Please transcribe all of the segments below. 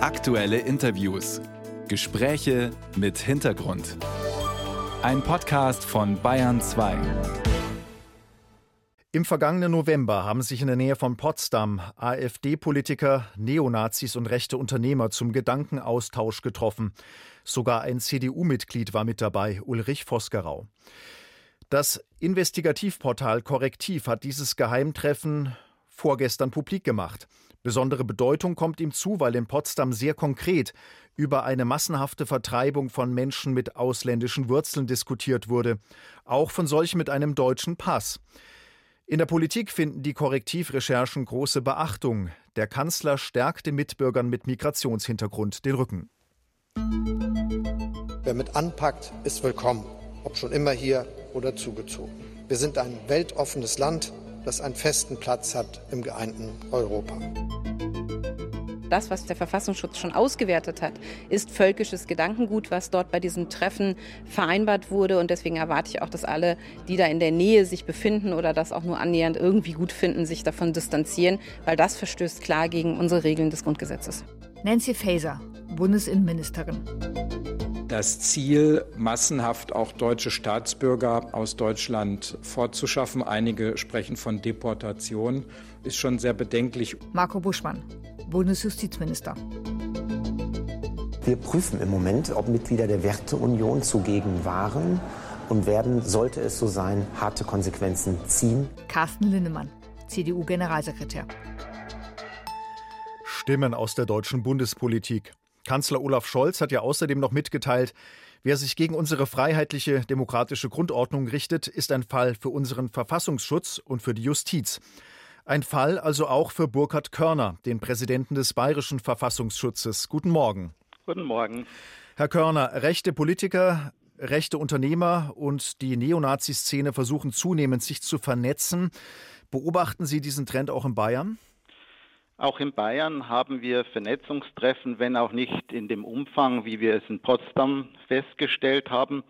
Aktuelle Interviews. Gespräche mit Hintergrund. Ein Podcast von Bayern 2. Im vergangenen November haben sich in der Nähe von Potsdam AfD-Politiker, Neonazis und rechte Unternehmer zum Gedankenaustausch getroffen. Sogar ein CDU-Mitglied war mit dabei, Ulrich Vosgerau. Das Investigativportal Korrektiv hat dieses Geheimtreffen vorgestern publik gemacht. Besondere Bedeutung kommt ihm zu, weil in Potsdam sehr konkret über eine massenhafte Vertreibung von Menschen mit ausländischen Wurzeln diskutiert wurde, auch von solchen mit einem deutschen Pass. In der Politik finden die Korrektivrecherchen große Beachtung. Der Kanzler stärkt den Mitbürgern mit Migrationshintergrund den Rücken. Wer mit anpackt, ist willkommen, ob schon immer hier oder zugezogen. Wir sind ein weltoffenes Land, das einen festen Platz hat im geeinten Europa. Das, was der Verfassungsschutz schon ausgewertet hat, ist völkisches Gedankengut, was dort bei diesem Treffen vereinbart wurde. Und deswegen erwarte ich auch, dass alle, die da in der Nähe sich befinden oder das auch nur annähernd irgendwie gut finden, sich davon distanzieren, weil das verstößt klar gegen unsere Regeln des Grundgesetzes. Nancy Faeser, Bundesinnenministerin das Ziel, massenhaft auch deutsche Staatsbürger aus Deutschland fortzuschaffen. Einige sprechen von Deportation, ist schon sehr bedenklich. Marco Buschmann, Bundesjustizminister. Wir prüfen im Moment, ob Mitglieder der Werteunion zugegen waren und werden, sollte es so sein, harte Konsequenzen ziehen. Carsten Linnemann, CDU-Generalsekretär. Stimmen aus der deutschen Bundespolitik. Kanzler Olaf Scholz hat ja außerdem noch mitgeteilt, wer sich gegen unsere freiheitliche demokratische Grundordnung richtet, ist ein Fall für unseren Verfassungsschutz und für die Justiz. Ein Fall also auch für Burkhard Körner, den Präsidenten des Bayerischen Verfassungsschutzes. Guten Morgen. Guten Morgen. Herr Körner, rechte Politiker, rechte Unternehmer und die Neonazi-Szene versuchen zunehmend, sich zu vernetzen. Beobachten Sie diesen Trend auch in Bayern? Auch in Bayern haben wir Vernetzungstreffen, wenn auch nicht in dem Umfang, wie wir es in Potsdam festgestellt haben.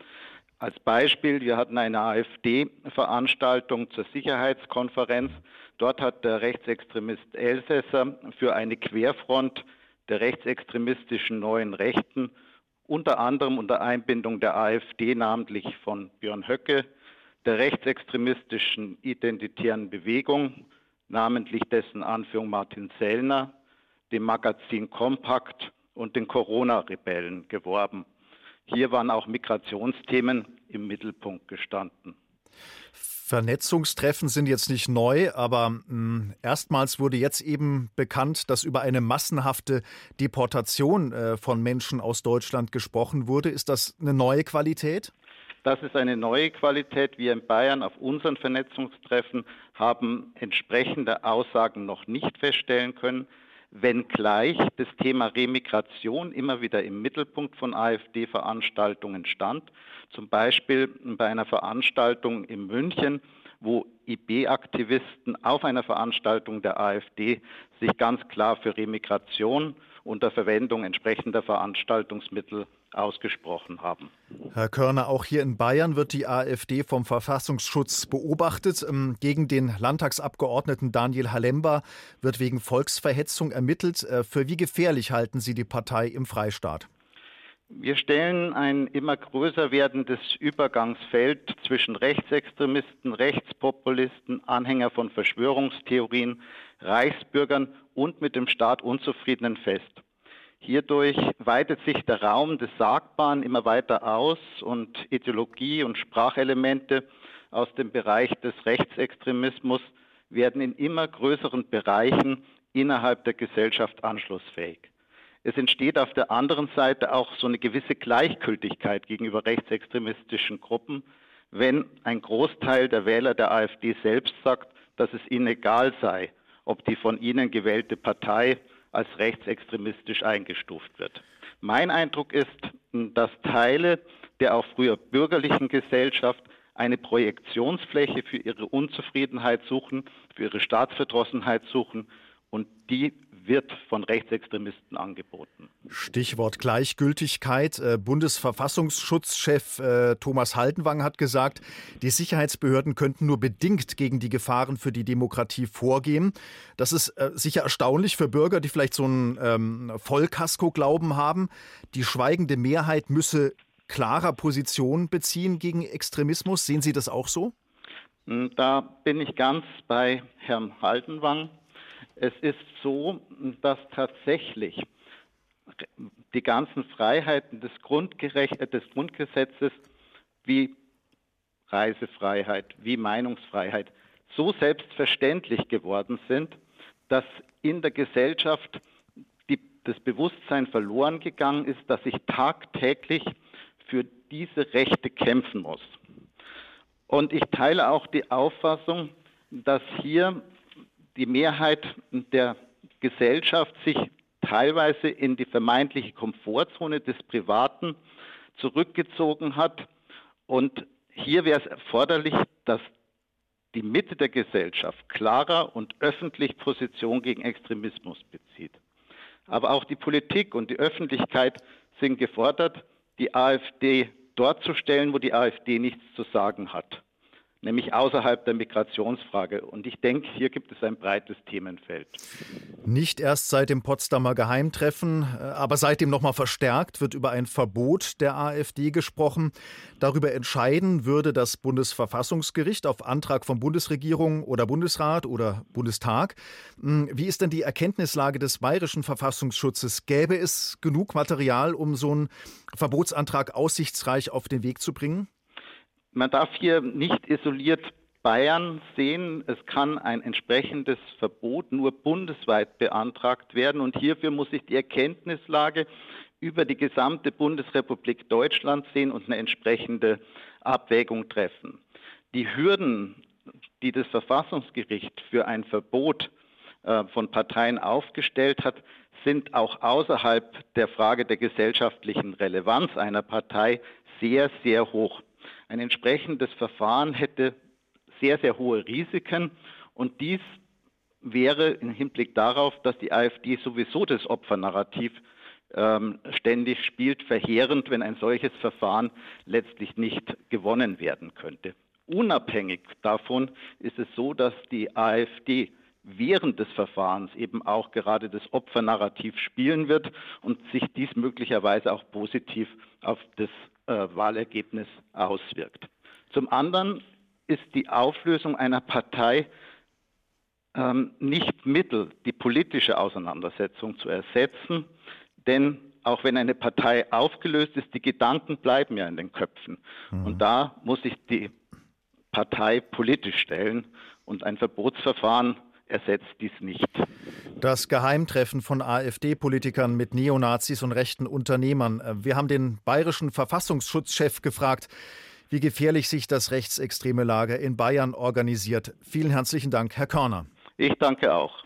Als Beispiel, wir hatten eine AfD-Veranstaltung zur Sicherheitskonferenz. Dort hat der Rechtsextremist Elsässer für eine Querfront der rechtsextremistischen neuen Rechten, unter anderem unter Einbindung der AfD, namentlich von Björn Höcke, der rechtsextremistischen identitären Bewegung namentlich dessen Anführung Martin Sellner, dem Magazin Kompakt und den Corona-Rebellen geworben. Hier waren auch Migrationsthemen im Mittelpunkt gestanden. Vernetzungstreffen sind jetzt nicht neu, aber mh, hm, erstmals wurde jetzt eben bekannt, dass über eine massenhafte Deportation äh, von Menschen aus Deutschland gesprochen wurde. Ist das eine neue Qualität? Das ist eine neue Qualität. Wir in Bayern auf unseren Vernetzungstreffen haben entsprechende Aussagen noch nicht feststellen können, wenngleich das Thema Remigration immer wieder im Mittelpunkt von AfD-Veranstaltungen stand. Zum Beispiel bei einer Veranstaltung in München, wo IB-Aktivisten auf einer Veranstaltung der AfD sich ganz klar für Remigration unter Verwendung entsprechender Veranstaltungsmittel ausgesprochen haben. Herr Körner, auch hier in Bayern wird die AfD vom Verfassungsschutz beobachtet. Ähm, gegen den Landtagsabgeordneten Daniel Halemba wird wegen Volksverhetzung ermittelt. Äh, für wie gefährlich halten Sie die Partei im Freistaat? Wir stellen ein immer größer werdendes Übergangsfeld zwischen Rechtsextremisten, Rechtspopulisten, Anhänger von Verschwörungstheorien, Reichsbürgern und mit dem Staat Unzufriedenen fest. Hierdurch weitet sich der Raum des Sagbaren immer weiter aus und Ideologie und Sprachelemente aus dem Bereich des Rechtsextremismus werden in immer größeren Bereichen innerhalb der Gesellschaft anschlussfähig. Es entsteht auf der anderen Seite auch so eine gewisse Gleichgültigkeit gegenüber rechtsextremistischen Gruppen, wenn ein Großteil der Wähler der AfD selbst sagt, dass es ihnen egal sei, ob die von ihnen gewählte Partei als rechtsextremistisch eingestuft wird. Mein Eindruck ist, dass Teile der auch früher bürgerlichen Gesellschaft eine Projektionsfläche für ihre Unzufriedenheit suchen, für ihre Staatsverdrossenheit suchen und die wird von Rechtsextremisten angeboten. Stichwort Gleichgültigkeit. Äh, Bundesverfassungsschutzchef äh, Thomas Haldenwang hat gesagt, die Sicherheitsbehörden könnten nur bedingt gegen die Gefahren für die Demokratie vorgehen. Das ist äh, sicher erstaunlich für Bürger, die vielleicht so einen ähm, Vollkasko-Glauben haben. Die schweigende Mehrheit müsse klarer Position beziehen gegen Extremismus. Sehen Sie das auch so? Hm, da bin ich ganz bei Herrn Haldenwang. Es ist so, dass tatsächlich die ganzen Freiheiten des, des Grundgesetzes wie Reisefreiheit, wie Meinungsfreiheit so selbstverständlich geworden sind, dass in der Gesellschaft die, das Bewusstsein verloren gegangen ist, dass ich tagtäglich für diese Rechte kämpfen muss. Und ich teile auch die Auffassung, dass hier die Mehrheit der Gesellschaft sich teilweise in die vermeintliche Komfortzone des Privaten zurückgezogen hat. Und hier wäre es erforderlich, dass die Mitte der Gesellschaft klarer und öffentlich Position gegen Extremismus bezieht. Aber auch die Politik und die Öffentlichkeit sind gefordert, die AfD dort zu stellen, wo die AfD nichts zu sagen hat nämlich außerhalb der Migrationsfrage. Und ich denke, hier gibt es ein breites Themenfeld. Nicht erst seit dem Potsdamer Geheimtreffen, äh, aber seitdem nochmal verstärkt wird über ein Verbot der AfD gesprochen. Darüber entscheiden würde das Bundesverfassungsgericht auf Antrag von Bundesregierung oder Bundesrat oder Bundestag. Hm, wie ist denn die Erkenntnislage des bayerischen Verfassungsschutzes? Gäbe es genug Material, um so einen Verbotsantrag aussichtsreich auf den Weg zu bringen? Man darf hier nicht isoliert Bayern sehen. Es kann ein entsprechendes Verbot nur bundesweit beantragt werden. Und hierfür muss sich die Erkenntnislage über die gesamte Bundesrepublik Deutschland sehen und eine entsprechende Abwägung treffen. Die Hürden, die das Verfassungsgericht für ein Verbot äh, von Parteien aufgestellt hat, sind auch außerhalb der Frage der gesellschaftlichen Relevanz einer Partei sehr, sehr hoch. Ein entsprechendes Verfahren hätte sehr, sehr hohe Risiken und dies wäre im Hinblick darauf, dass die AfD sowieso das Opfernarrativ ähm, ständig spielt, verheerend, wenn ein solches Verfahren letztlich nicht gewonnen werden könnte. Unabhängig davon ist es so, dass die AfD während des Verfahrens eben auch gerade das Opfernarrativ spielen wird und sich dies möglicherweise auch positiv auf das äh, Wahlergebnis auswirkt. Zum anderen ist die Auflösung einer Partei ähm, nicht Mittel, die politische Auseinandersetzung zu ersetzen, denn auch wenn eine Partei aufgelöst ist, die Gedanken bleiben ja in den Köpfen. Mhm. Und da muss sich die Partei politisch stellen und ein Verbotsverfahren ersetzt dies nicht. Das Geheimtreffen von AfD-Politikern mit Neonazis und rechten Unternehmern. Wir haben den bayerischen Verfassungsschutzchef gefragt, wie gefährlich sich das rechtsextreme Lager in Bayern organisiert. Vielen herzlichen Dank, Herr Körner. Ich danke auch.